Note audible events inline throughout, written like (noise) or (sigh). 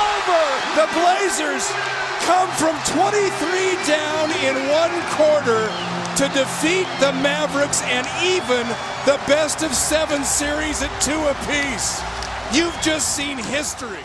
over. The Blazers come from 23 down in one quarter to defeat the Mavericks and even the best of seven series at two apiece. You've just seen history.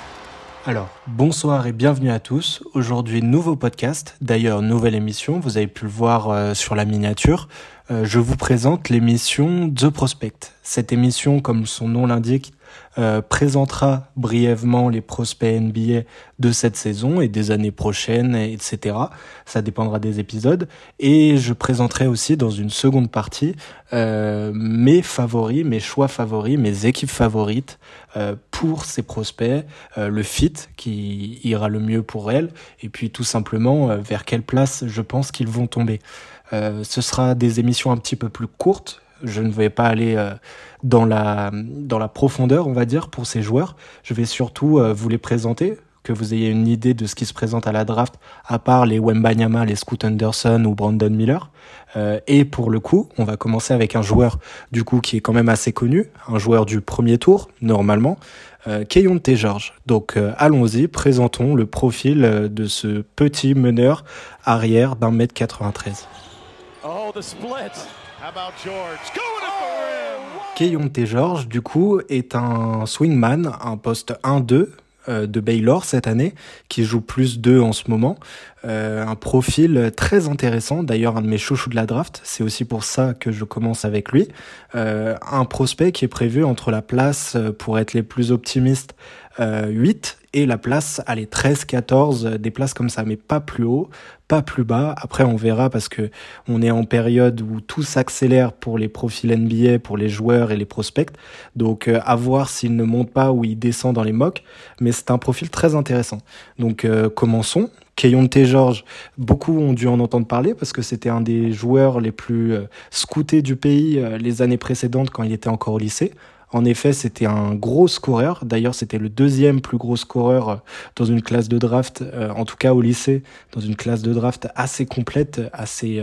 Alors, bonsoir et bienvenue à tous. Aujourd'hui, nouveau podcast, d'ailleurs nouvelle émission, vous avez pu le voir euh, sur la miniature. Euh, je vous présente l'émission The Prospect. Cette émission, comme son nom l'indique, euh, présentera brièvement les prospects NBA de cette saison et des années prochaines, etc. Ça dépendra des épisodes. Et je présenterai aussi dans une seconde partie euh, mes favoris, mes choix favoris, mes équipes favorites euh, pour ces prospects, euh, le fit qui ira le mieux pour elles, et puis tout simplement euh, vers quelle place je pense qu'ils vont tomber. ce sera des émissions un petit peu plus courtes, je ne vais pas aller euh, dans la dans la profondeur, on va dire, pour ces joueurs. Je vais surtout euh, vous les présenter, que vous ayez une idée de ce qui se présente à la draft, à part les Wembanyama, les Scoot Anderson ou Brandon Miller. Euh, et pour le coup, on va commencer avec un joueur du coup qui est quand même assez connu, un joueur du premier tour normalement, euh, T. George. Donc allons-y, présentons le profil de ce petit meneur arrière d'un mètre 93. Oh, the split. Keyonte George, du coup, est un swingman, un poste 1-2 euh, de Baylor cette année, qui joue plus 2 en ce moment. Euh, un profil très intéressant, d'ailleurs un de mes chouchous de la draft, c'est aussi pour ça que je commence avec lui. Euh, un prospect qui est prévu entre la place, pour être les plus optimistes, 8 et la place, allez, 13, 14, des places comme ça, mais pas plus haut, pas plus bas. Après, on verra parce que on est en période où tout s'accélère pour les profils NBA, pour les joueurs et les prospects. Donc, euh, à voir s'il ne monte pas ou il descend dans les mocks. Mais c'est un profil très intéressant. Donc, euh, commençons. T. George, beaucoup ont dû en entendre parler parce que c'était un des joueurs les plus euh, scoutés du pays les années précédentes quand il était encore au lycée. En effet, c'était un gros scoreur. D'ailleurs, c'était le deuxième plus gros scoreur euh, dans une classe de draft, euh, en tout cas au lycée, dans une classe de draft assez complète, assez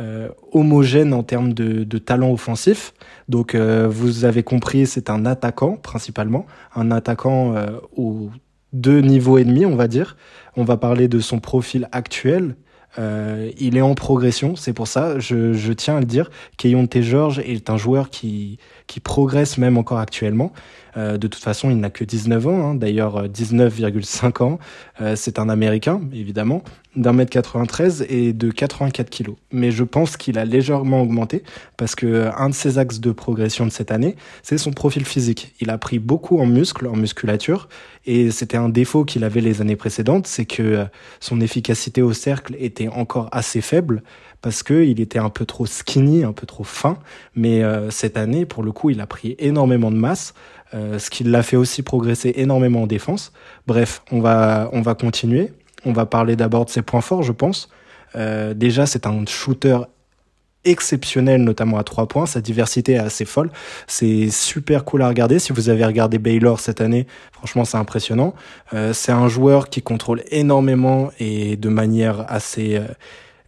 euh, homogène en termes de, talent offensif. Donc, vous avez compris, c'est un attaquant principalement, un attaquant aux deux niveaux et demi, on va dire. On va parler de son profil actuel, il est en progression, c'est pour ça, je, je, tiens à le dire, T. George est un joueur qui, qui progresse même encore actuellement. Euh, de toute façon, il n'a que 19 ans, hein, d'ailleurs 19,5 euh, ans. Euh, c'est un Américain, évidemment, d'un mètre 93 et de 84 kilos. Mais je pense qu'il a légèrement augmenté parce que un de ses axes de progression de cette année, c'est son profil physique. Il a pris beaucoup en muscle, en musculature, et c'était un défaut qu'il avait les années précédentes, c'est que son efficacité au cercle était encore assez faible parce que il était un peu trop skinny, un peu trop fin. Mais cette année, pour le coup, il a pris énormément de masse. Euh, ce qui l'a fait aussi progresser énormément en défense. Bref, on va, on va continuer. On va parler d'abord de ses points forts, je pense. Euh, déjà, c'est un shooter exceptionnel, notamment à trois points. Sa diversité est assez folle. C'est super cool à regarder. Si vous avez regardé Baylor cette année, franchement, c'est impressionnant. Euh, c'est un joueur qui contrôle énormément et de manière assez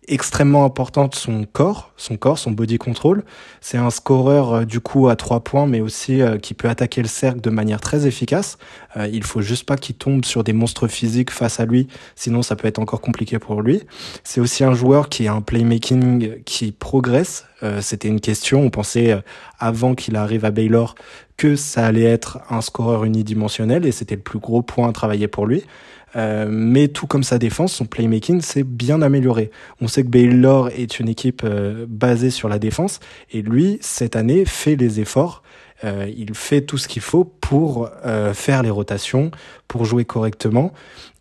extrêmement importante son corps, son corps, son body control. C'est un scoreur euh, du coup à trois points, mais aussi euh, qui peut attaquer le cercle de manière très efficace. Euh, il faut juste pas qu'il tombe sur des monstres physiques face à lui, sinon ça peut être encore compliqué pour lui. C'est aussi un joueur qui a un playmaking qui progresse. Euh, C'était une question. On pensait avant qu'il arrive à Baylor que ça allait être un scoreur unidimensionnel et c'était le plus gros point à travailler pour lui. Euh, mais tout comme sa défense, son playmaking s'est bien amélioré. On sait que Baylor est une équipe euh, basée sur la défense et lui, cette année, fait les efforts. Euh, il fait tout ce qu'il faut pour faire les rotations, pour jouer correctement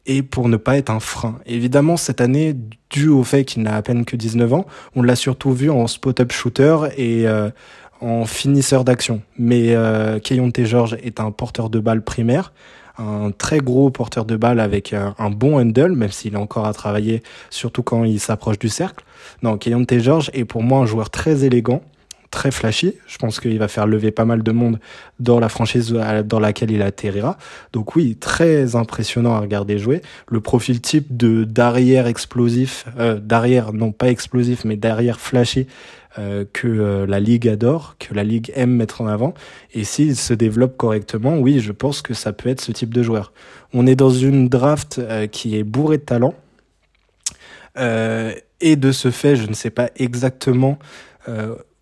et pour ne pas être un frein. Évidemment, cette année, dû au fait qu'il n'a à peine que 19 ans, on l'a surtout vu en spot-up shooter et en finisseur d'action. Mais euh, T. George est un porteur de balle primaire un très gros porteur de balle avec un, bon handle, même s'il est encore à travailler, surtout quand il s'approche du cercle. Non, T. George est pour moi un joueur très élégant, très flashy. Je pense qu'il va faire lever pas mal de monde dans la franchise dans laquelle il atterrira. Donc oui, très impressionnant à regarder jouer. Le profil type de d'arrière explosif, euh, d'arrière non pas explosif mais d'arrière flashy euh, que euh, la ligue adore, que la ligue aime mettre en avant. Et s'il se développe correctement, oui, je pense que ça peut être ce type de joueur. On est dans une draft qui est bourrée de talent. et de ce fait, je ne sais pas exactement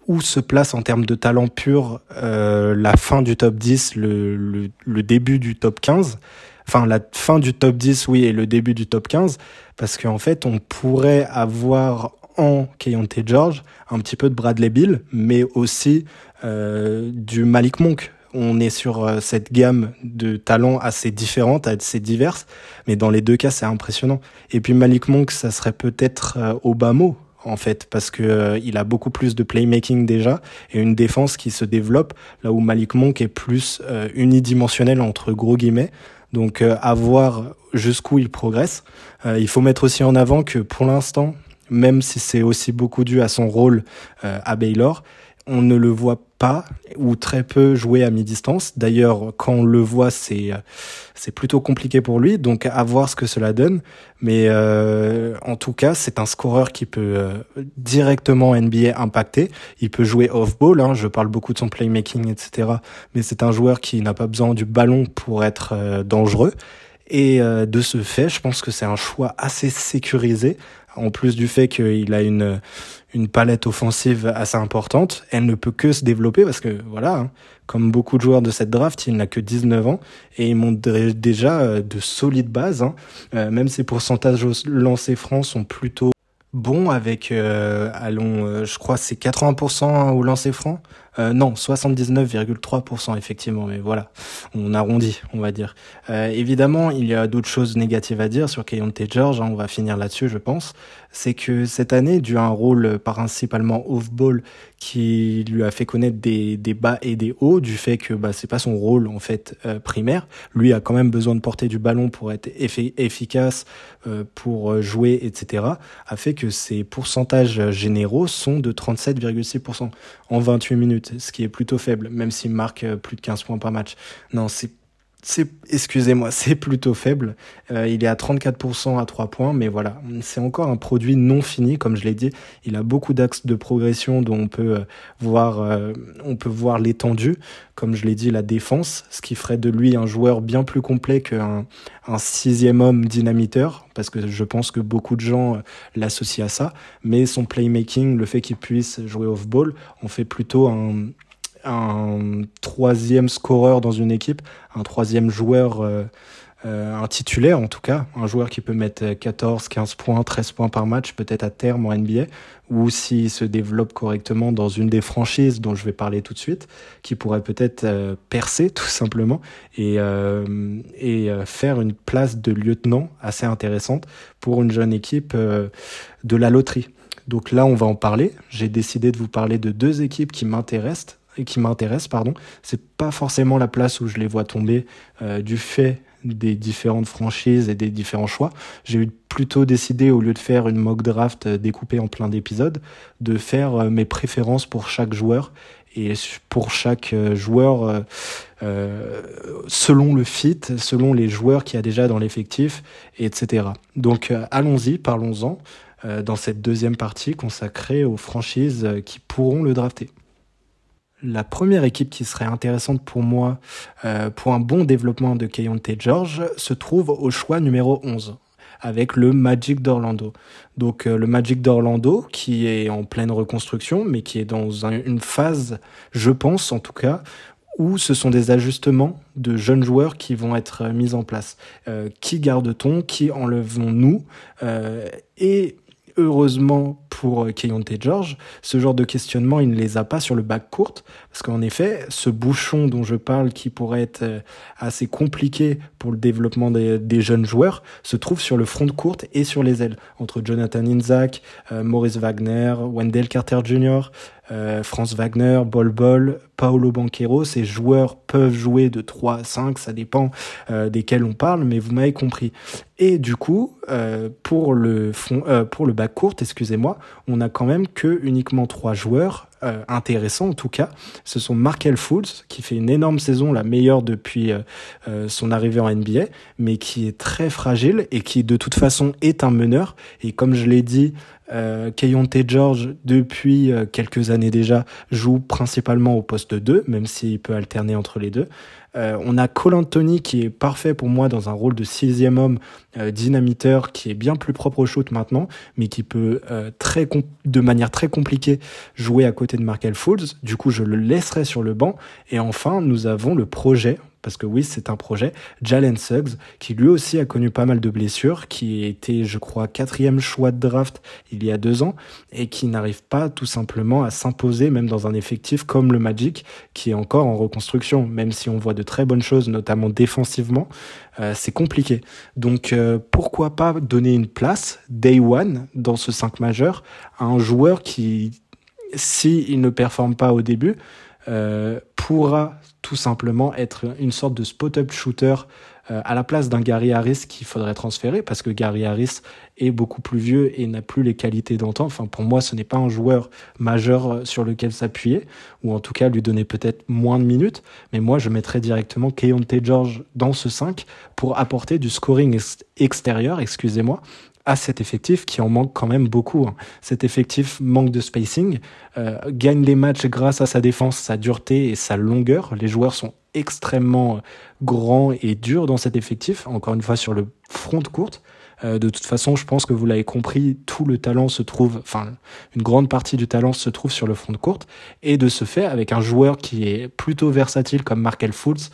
où se place en termes de talent pur la fin du top 10, le, le, le, début du top 15. Enfin, la fin du top 10, oui, et le début du top 15. Parce qu'en fait, on pourrait avoir en Keyonte George, un petit peu de Bradley Bill, mais aussi euh, du Malik Monk. On est sur euh, cette gamme de talents assez différentes, assez diverses, mais dans les deux cas, c'est impressionnant. Et puis Malik Monk, ça serait peut-être euh, Obama en fait, parce que euh, il a beaucoup plus de playmaking déjà et une défense qui se développe, là où Malik Monk est plus unidimensionnel entre gros guillemets. Donc à voir jusqu'où il progresse. il faut mettre aussi en avant que pour l'instant, même si c'est aussi beaucoup dû à son rôle euh, à Baylor, on ne le voit ou très peu jouer à mi-distance. D'ailleurs, quand on le voit, c'est euh, c'est plutôt compliqué pour lui. Donc, à voir ce que cela donne. Mais euh, en tout cas, c'est un scoreur qui peut directement NBA impacter. Il peut jouer off-ball. Hein. Je parle beaucoup de son playmaking, etc. Mais c'est un joueur qui n'a pas besoin du ballon pour être dangereux. Et de ce fait, je pense que c'est un choix assez sécurisé en plus du fait qu'il a une, une palette offensive assez importante, elle ne peut que se développer parce que, voilà, hein, comme beaucoup de joueurs de cette draft, il n'a que 19 ans et il montre déjà euh, de solides bases. Hein. Euh, même ses pourcentages lancés francs sont plutôt bons avec, euh, allons, je crois c'est 80% au lancer franc, euh, non, 79,3% effectivement, mais voilà, on arrondit, on va dire. Euh, évidemment, il y a d'autres choses négatives à dire sur Kayonte George, hein, on va finir là-dessus, je pense. C'est que cette année, dû à un rôle principalement off-ball qui lui a fait connaître des, des, bas et des hauts, du fait que bah, c'est pas son rôle en fait euh, primaire. Lui a quand même besoin de porter du ballon pour être efficace, euh, pour jouer, etc. a fait que ses pourcentages généraux sont de 37,6% en 28 minutes ce qui est plutôt faible, même s'il marque euh, plus de 15 points par match. Non, c'est excusez-moi, (laughs) c'est plutôt faible. Euh, il est à 34% à 3 points, mais voilà, c'est encore un produit non fini, comme je l'ai dit. Il a beaucoup d'axes de progression dont on peut euh, peut voir l'étendue. Comme je l'ai dit, la défense, ce qui ferait de lui un joueur bien plus complet qu'un un sixième homme dynamiteur, parce que je pense que beaucoup de gens l'associent à ça. Mais son playmaking, le fait qu'il puisse jouer off-ball, on fait plutôt un, un troisième scoreur dans une équipe, un troisième joueur, euh, euh, un titulaire en tout cas, un joueur qui peut mettre 14, 15 points, 13 points par match peut-être à terme en NBA, ou s'il se développe correctement dans une des franchises dont je vais parler tout de suite, qui pourrait peut-être euh, percer (laughs) tout simplement et, et faire une place de lieutenant assez intéressante pour une jeune équipe de la loterie. Donc là, on va en parler. J'ai décidé de vous parler de deux équipes qui m'intéressent qui m'intéresse, pardon, c'est pas forcément la place où je les vois tomber euh, du fait des différentes franchises et des différents choix. J'ai plutôt décidé, au lieu de faire une mock draft euh, découpée en plein d'épisodes, de faire euh, mes préférences pour chaque joueur et pour chaque joueur euh, selon le fit, selon les joueurs qu'il y a déjà dans l'effectif, etc. Donc allons-y, parlons-en dans cette deuxième partie consacrée aux franchises qui pourront le drafter. La première équipe qui serait intéressante pour moi euh, pour un bon développement de Kayonte George se trouve au choix numéro 11 avec le Magic d'Orlando. Donc euh, le Magic d'Orlando qui est en pleine reconstruction mais qui est dans une phase, je pense en tout cas, où ce sont des ajustements de jeunes joueurs qui vont être mis en place. Euh, qui garde-t-on? Qui enlevons-nous Et heureusement pour Kayonte George, ce genre de questionnement, il ne les a pas sur le bac court, parce qu'en effet, ce bouchon dont je parle, qui pourrait être euh, assez compliqué pour le développement des, jeunes joueurs, se trouve sur le front de courte et sur les ailes, entre Jonathan Inzak, euh, Maurice Wagner, Wendell Carter Jr., euh, Franz Wagner, Bol Bol, Paolo Banquero, ces joueurs peuvent jouer de 3 à 5, ça dépend euh, desquels on parle, mais vous m'avez compris. Et du coup, euh, pour le fond, pour le bac court, excusez-moi, on a quand même que uniquement trois joueurs euh, intéressants en tout cas, ce sont Markel Fultz qui fait une énorme saison, la meilleure depuis euh, son arrivée en NBA, mais qui est très fragile et qui de toute façon est un meneur. Et comme je l'ai dit, euh, Kayonte George, depuis quelques années déjà, joue principalement au poste 2, même s'il peut alterner entre les deux. Euh, on a Cole Anthony qui est parfait pour moi dans un rôle de sixième homme euh, dynamiteur qui est bien plus propre au shoot maintenant, mais qui peut euh, très de manière très compliquée jouer à côté de Markel Fultz. Du coup, je le laisserai sur le banc. Et enfin, nous avons le projet parce que oui, c'est un projet. Jalen Suggs, qui lui aussi a connu pas mal de blessures, qui était, je crois, quatrième choix de draft il y a deux ans, et qui n'arrive pas tout simplement à s'imposer, même dans un effectif comme le Magic, qui est encore en reconstruction, même si on voit de très bonnes choses, notamment défensivement, euh, c'est compliqué. Donc euh, pourquoi pas donner une place, day one, dans ce 5 majeur, à un joueur qui, s'il il ne performe pas au début, euh, pourra tout simplement être une sorte de spot-up shooter euh, à la place d'un Gary Harris qu'il faudrait transférer parce que Gary Harris est beaucoup plus vieux et n'a plus les qualités d'antan. Enfin, pour moi, ce n'est pas un joueur majeur euh, sur lequel s'appuyer ou en tout cas lui donner peut-être moins de minutes. Mais moi, je mettrais directement Keontae George dans ce 5 pour apporter du scoring extérieur, excusez-moi, à cet effectif qui en manque quand même beaucoup. Hein. Cet effectif manque de spacing, euh, gagne les matchs grâce à sa défense, sa dureté et sa longueur. Les joueurs sont extrêmement grands et durs dans cet effectif, encore une fois sur le front de courte. Euh, de toute façon, je pense que vous l'avez compris, tout le talent se trouve, enfin, une grande partie du talent se trouve sur le front de courte. Et de ce fait, avec un joueur qui est plutôt versatile comme Markel Fultz,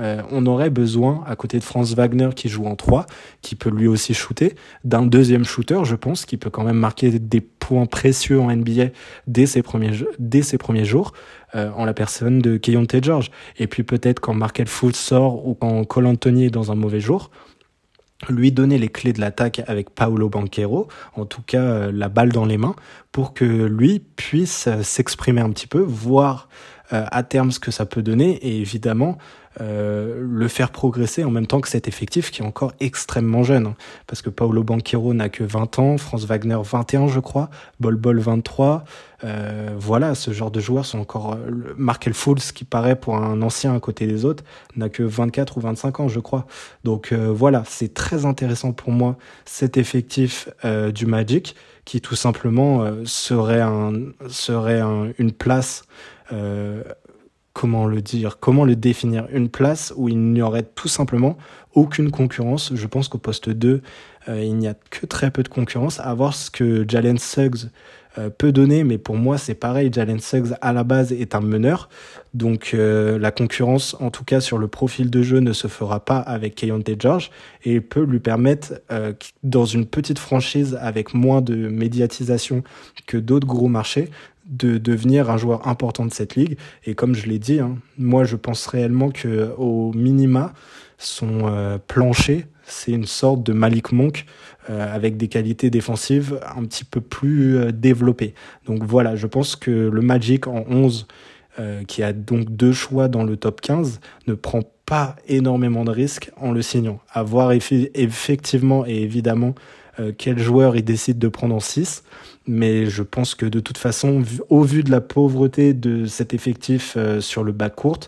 euh, on aurait besoin, à côté de Franz Wagner qui joue en 3, qui peut lui aussi shooter, d'un deuxième shooter, je pense, qui peut quand même marquer des points précieux en NBA dès ses premiers, dès ses premiers jours, euh, en la personne de Keyonte George. Et puis peut-être quand Markel Fultz sort ou quand Cole Anthony est dans un mauvais jour, lui donner les clés de l'attaque avec Paolo Banquero, en tout cas euh, la balle dans les mains, pour que lui puisse s'exprimer un petit peu, voir à terme ce que ça peut donner et évidemment euh, le faire progresser en même temps que cet effectif qui est encore extrêmement jeune. Hein. parce que Paolo Banquero n'a que 20 ans, Franz Wagner 21 je crois, Bol Bol 23. Euh, voilà, ce genre de joueurs sont encore... Euh, Markel Fultz qui paraît pour un ancien à côté des autres n'a que 24 ou 25 ans je crois. Donc voilà, c'est très intéressant pour moi cet effectif du Magic qui tout simplement serait, un, serait une place comment le dire, comment le définir Une place où il n'y aurait tout simplement aucune concurrence. Je pense qu'au poste 2, euh, il n'y a que très peu de concurrence. À voir ce que Jalen Suggs euh, peut donner, mais pour moi c'est pareil. Jalen Suggs à la base est un meneur, donc euh, la concurrence, en tout cas sur le profil de jeu, ne se fera pas avec Kayonte George et peut lui permettre, dans une petite franchise avec moins de médiatisation que d'autres gros marchés, de devenir un joueur important de cette ligue. Et comme je l'ai dit, hein, moi je pense réellement que au minima, son euh, plancher, c'est une sorte de Malik Monk euh, avec des qualités défensives un petit peu plus euh, développées. Donc voilà, je pense que le Magic en 11, qui a donc deux choix dans le top 15, ne prend pas énormément de risques en le signant. À voir effectivement et évidemment quel joueur il décide de prendre en 6 mais je pense que de toute façon, au vu de la pauvreté de cet effectif euh, sur le bac court,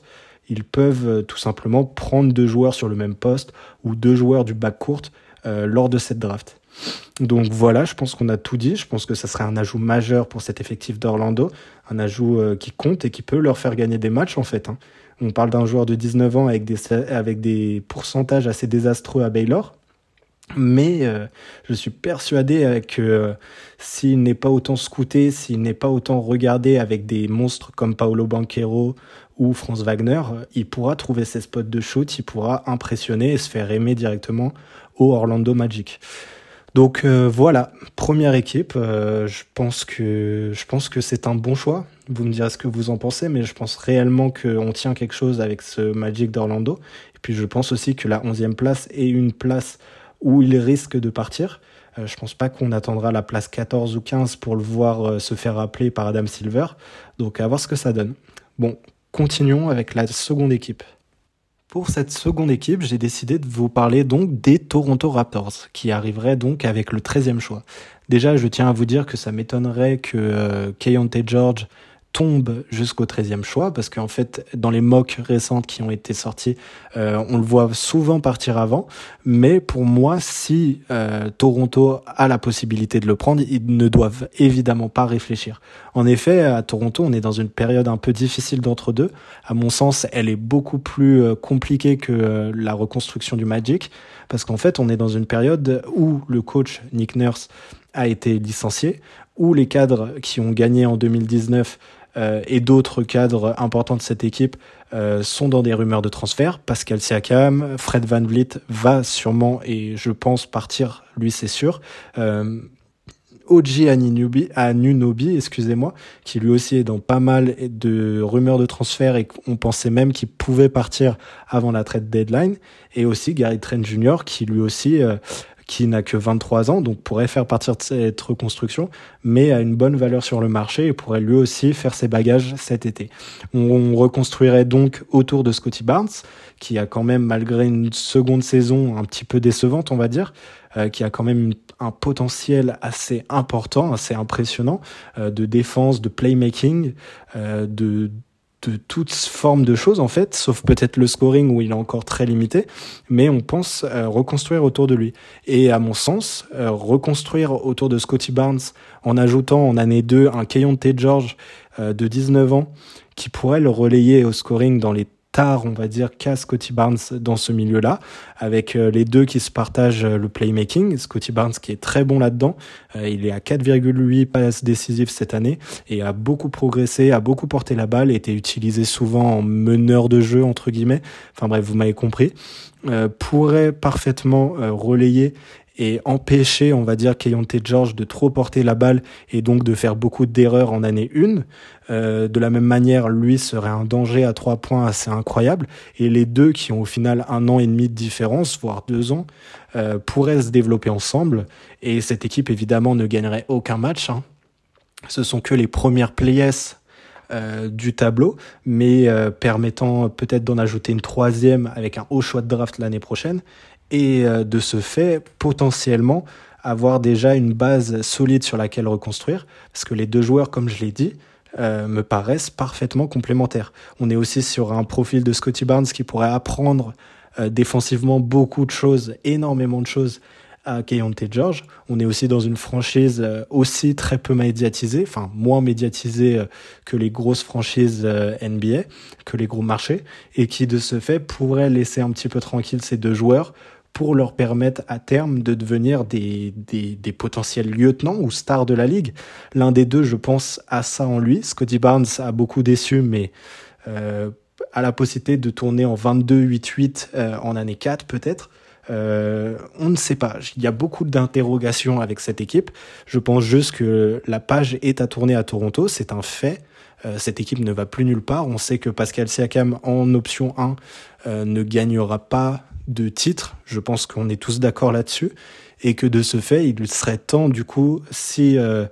ils peuvent euh, tout simplement prendre deux joueurs sur le même poste ou deux joueurs du bac court euh, lors de cette draft. Donc voilà, je pense qu'on a tout dit. Je pense que ça serait un ajout majeur pour cet effectif d'Orlando, un ajout qui compte et qui peut leur faire gagner des matchs en fait. Hein. On parle d'un joueur de 19 ans avec des, avec des pourcentages assez désastreux à Baylor. Mais euh, je suis persuadé que euh, s'il n'est pas autant scouté, s'il n'est pas autant regardé avec des monstres comme Paolo Banquero ou Franz Wagner, il pourra trouver ses spots de shoot, il pourra impressionner et se faire aimer directement au Orlando Magic. Donc euh, voilà, première équipe. je pense que je pense que c'est un bon choix. Vous me direz ce que vous en pensez, mais je pense réellement qu'on tient quelque chose avec ce Magic d'Orlando. Et puis je pense aussi que la 11e place est une place où il risque de partir. Euh, je pense pas qu'on attendra la place 14 ou 15 pour le voir euh, se faire appeler par Adam Silver. Donc à voir ce que ça donne. Bon, continuons avec la seconde équipe. Pour cette seconde équipe, j'ai décidé de vous parler donc des Toronto Raptors, qui arriveraient donc avec le 13e choix. Déjà, je tiens à vous dire que ça m'étonnerait que euh, Kayonte George tombe jusqu'au 13e choix parce qu'en fait dans les mocks récentes qui ont été sortis euh, on le voit souvent partir avant. Mais pour moi si euh, Toronto a la possibilité de le prendre ils ne doivent évidemment pas réfléchir. En effet à Toronto on est dans une période un peu difficile d'entre deux à mon sens elle est beaucoup plus euh, compliquée que la reconstruction du Magic parce qu'en fait on est dans une période où le coach Nick Nurse a été licencié, où les cadres qui ont gagné en 2019 euh, et d'autres cadres importants de cette équipe euh, sont dans des rumeurs de transfert. Pascal Siakam, Fred Van Vliet va sûrement et je pense partir, lui c'est sûr. Euh, Oji Anunobi, excusez-moi, qui lui aussi est dans pas mal de rumeurs de transfert et on pensait même qu'il pouvait partir avant la trade deadline. Et aussi Gary Trent Jr. qui lui aussi euh, qui n'a que 23 ans, donc pourrait faire partir de cette reconstruction, mais a une bonne valeur sur le marché et pourrait lui aussi faire ses bagages cet été. On, reconstruirait donc autour de Scotty Barnes, qui a quand même, malgré une seconde saison un petit peu décevante, on va dire, euh, qui a quand même un potentiel assez important, assez impressionnant euh, de défense, de playmaking, euh, de de toutes formes de choses en fait, sauf peut-être le scoring où il est encore très limité, mais on pense euh, reconstruire autour de lui. Et à mon sens, euh, reconstruire autour de Scotty Barnes en ajoutant en année 2 un T. George euh, de 19 ans qui pourrait le relayer au scoring dans les on va dire, qu'a Scotty Barnes dans ce milieu-là, avec euh, les deux qui se partagent euh, le playmaking. Scotty Barnes qui est très bon là-dedans. Euh, il est à 4,8 passes décisives cette année et a beaucoup progressé, a beaucoup porté la balle, été utilisé souvent en meneur de jeu, entre guillemets. Enfin bref, vous m'avez compris. pourrait parfaitement relayer et empêcher, on va dire, Kayonte George de trop porter la balle et donc de faire beaucoup d'erreurs en année 1. Euh, de la même manière, lui serait un danger à trois points assez incroyable. Et les deux, qui ont au final un an et demi de différence, voire deux ans, euh, pourraient se développer ensemble. Et cette équipe, évidemment, ne gagnerait aucun match. Hein. Ce sont que les premières players euh, du tableau, mais euh, permettant peut-être d'en ajouter une troisième avec un haut choix de draft l'année prochaine et euh, de ce fait potentiellement avoir déjà une base solide sur laquelle reconstruire, parce que les deux joueurs, comme je l'ai dit, euh, me paraissent parfaitement complémentaires. On est aussi sur un profil de Scotty Barnes qui pourrait apprendre euh, défensivement beaucoup de choses, énormément de choses à Kayonte George. On est aussi dans une franchise aussi très peu médiatisée, enfin moins médiatisée que les grosses franchises NBA, que les gros marchés, et qui de ce fait pourrait laisser un petit peu tranquille ces deux joueurs pour leur permettre à terme de devenir des, des, des, potentiels lieutenants ou stars de la ligue. L'un des deux, je pense, a ça en lui. Scotty Barnes a beaucoup déçu, mais euh, a la possibilité de tourner en 22-8-8 euh, en année 4 peut-être. Euh, on ne sait pas. Il y a beaucoup d'interrogations avec cette équipe. Je pense juste que la page est à tourner à Toronto. C'est un fait. Euh, cette équipe ne va plus nulle part. On sait que Pascal Siakam en option 1 euh, ne gagnera pas de titre. Je pense qu'on est tous d'accord là-dessus. Et que de ce fait, il serait temps, du coup, si euh,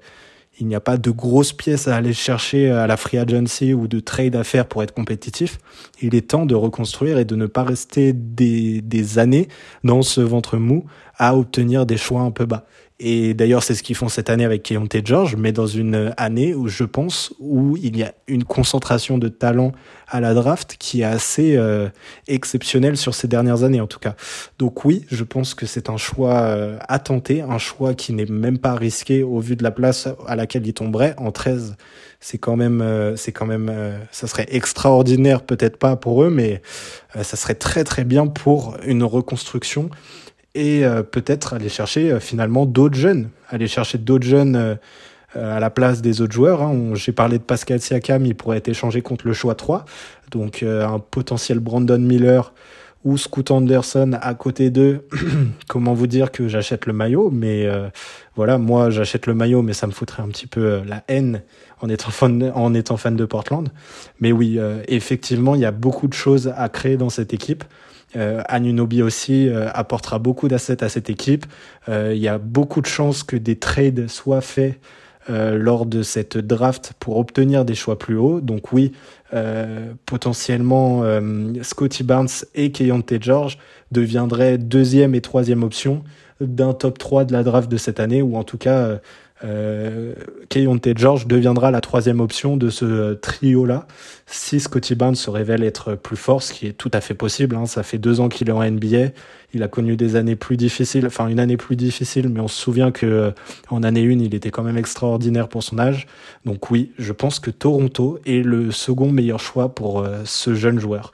il n'y a pas de grosses pièces à aller chercher à la free agency ou de trade à faire pour être compétitif, il est temps de reconstruire et de ne pas rester des, des années dans ce ventre mou à obtenir des choix un peu bas. Et d'ailleurs, c'est ce qu'ils font cette année avec Keontae George, mais dans une année où je pense où il y a une concentration de talent à la draft qui est assez euh, exceptionnelle sur ces dernières années en tout cas. Donc oui, je pense que c'est un choix euh, à tenter, un choix qui n'est même pas risqué au vu de la place à laquelle il tomberait en 13. C'est quand même, euh, c'est quand même, ça serait extraordinaire, peut-être pas pour eux, mais ça serait très très bien pour une reconstruction et euh, peut-être aller chercher euh, finalement d'autres jeunes, aller chercher d'autres jeunes euh, à la place des autres joueurs. Hein. J'ai parlé de Pascal Siakam, il pourrait être échangé contre le choix 3, donc un potentiel Brandon Miller ou Scoot Anderson à côté d'eux. (clears throat) Comment vous dire que j'achète le maillot, mais voilà, moi j'achète le maillot, mais ça me foutrait un petit peu la haine en étant fan, en étant fan de Portland. Mais oui, effectivement, il y a beaucoup de choses à créer dans cette équipe. Euh, Anunobi aussi euh, apportera beaucoup d'assets à cette équipe. Euh, il y a beaucoup de chances que des trades soient faits euh, lors de cette draft pour obtenir des choix plus hauts. Donc oui, potentiellement Scotty Barnes et Keyonte George deviendraient deuxième et troisième option d'un top 3 de la draft de cette année, ou en tout cas euh, Keyonte George deviendra la troisième option de ce trio-là si Scotty Barnes se révèle être plus fort, ce qui est tout à fait possible. Hein. Ça fait deux ans qu'il est en NBA. Il a connu des années plus difficiles, enfin une année plus difficile, mais on se souvient que en année une, il était quand même extraordinaire pour son âge. Donc oui, je pense que Toronto est le second meilleur choix pour ce jeune joueur.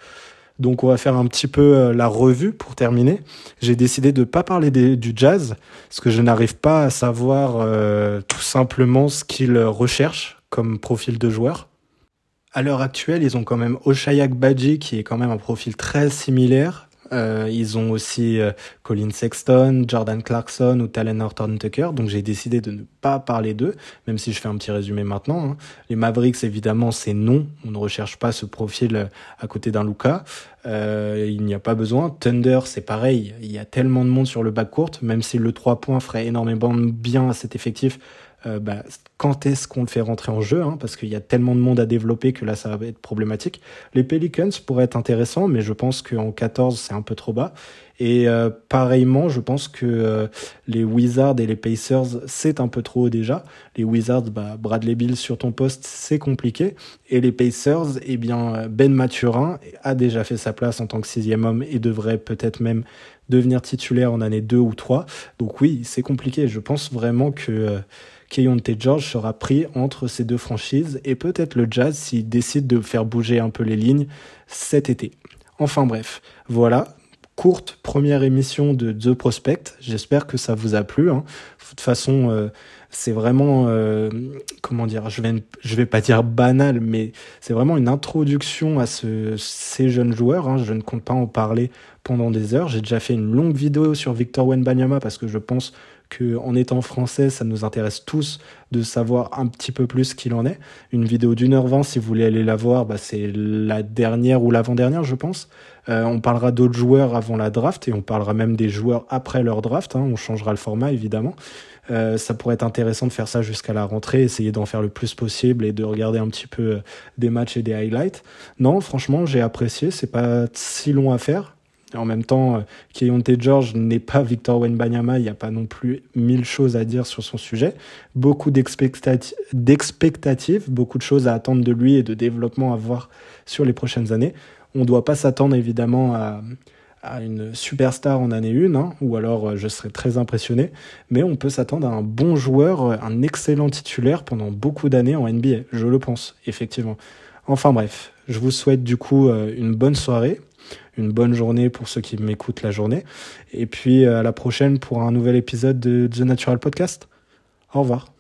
Donc on va faire un petit peu euh, la revue pour terminer. J'ai décidé de ne pas parler du jazz parce que je n'arrive pas à savoir euh, tout simplement ce qu'ils recherchent comme profil de joueur. À l'heure actuelle, ils ont quand même Oshayak Badji qui est quand même un profil très similaire euh, ils ont aussi euh, Colin Sexton, Jordan Clarkson ou Talen Horton Tucker. Donc j'ai décidé de ne pas parler d'eux, même si je fais un petit résumé maintenant. Hein. Les Mavericks, évidemment, c'est non. On ne recherche pas ce profil euh, à côté d'un Luca. Euh, il n'y a pas besoin. Thunder, c'est pareil. Il y a tellement de monde sur le court, même si le 3 points ferait énormément bien à cet effectif. Euh, bah, quand est-ce qu'on le fait rentrer en jeu, hein, parce qu'il y a tellement de monde à développer que là ça va être problématique. Les Pelicans pourraient être intéressants, mais je pense qu'en 14 c'est un peu trop bas. Et euh, pareillement, je pense que euh, les Wizards et les Pacers, c'est un peu trop haut déjà. Les Wizards, bah, Bradley Bill sur ton poste, c'est compliqué. Et les Pacers, eh bien, Ben Maturin a déjà fait sa place en tant que sixième homme et devrait peut-être même devenir titulaire en année 2 ou 3. Donc oui, c'est compliqué. Je pense vraiment que Keyonte George sera pris entre ces deux franchises et peut-être le Jazz s'il décide de faire bouger un peu les lignes cet été. Enfin bref, voilà, courte première émission de The Prospect. J'espère que ça vous a plu. Hein. De toute façon, euh, c'est vraiment, euh, comment dire, je vais, vais pas dire banal, mais c'est vraiment une introduction à ce, ces jeunes joueurs. Hein. Je ne compte pas en parler pendant des heures. J'ai déjà fait une longue vidéo sur Victor Wenbanyama parce que je pense que en étant français, ça nous intéresse tous de savoir un petit peu plus qu'il en est. Une vidéo d'une heure vingt, si vous voulez aller la voir, bah, c'est la dernière ou l'avant-dernière, je pense. Euh, on parlera d'autres joueurs avant la draft et on parlera même des joueurs après leur draft. Hein. On changera le format, évidemment. Euh, ça pourrait être intéressant de faire ça jusqu'à la rentrée, essayer d'en faire le plus possible et de regarder un petit peu euh, des matchs et des highlights. Non, franchement, j'ai apprécié. C'est pas si long à faire. En même temps, euh, Keyonte George n'est pas Victor Wenbanyama, il n'y a pas non plus mille choses à dire sur son sujet. Beaucoup d'expectatives, beaucoup de choses à attendre de lui et de développement à voir sur les prochaines années. On ne doit pas s'attendre évidemment à, une superstar en année 1, hein, ou alors euh, je serais très impressionné, mais on peut s'attendre à un bon joueur, euh, un excellent titulaire pendant beaucoup d'années en NBA, je le pense, effectivement. Enfin bref, je vous souhaite du coup une bonne soirée une bonne journée pour ceux qui m'écoutent la journée. Et puis euh, à la prochaine pour un nouvel épisode de The Natural Podcast. Au revoir.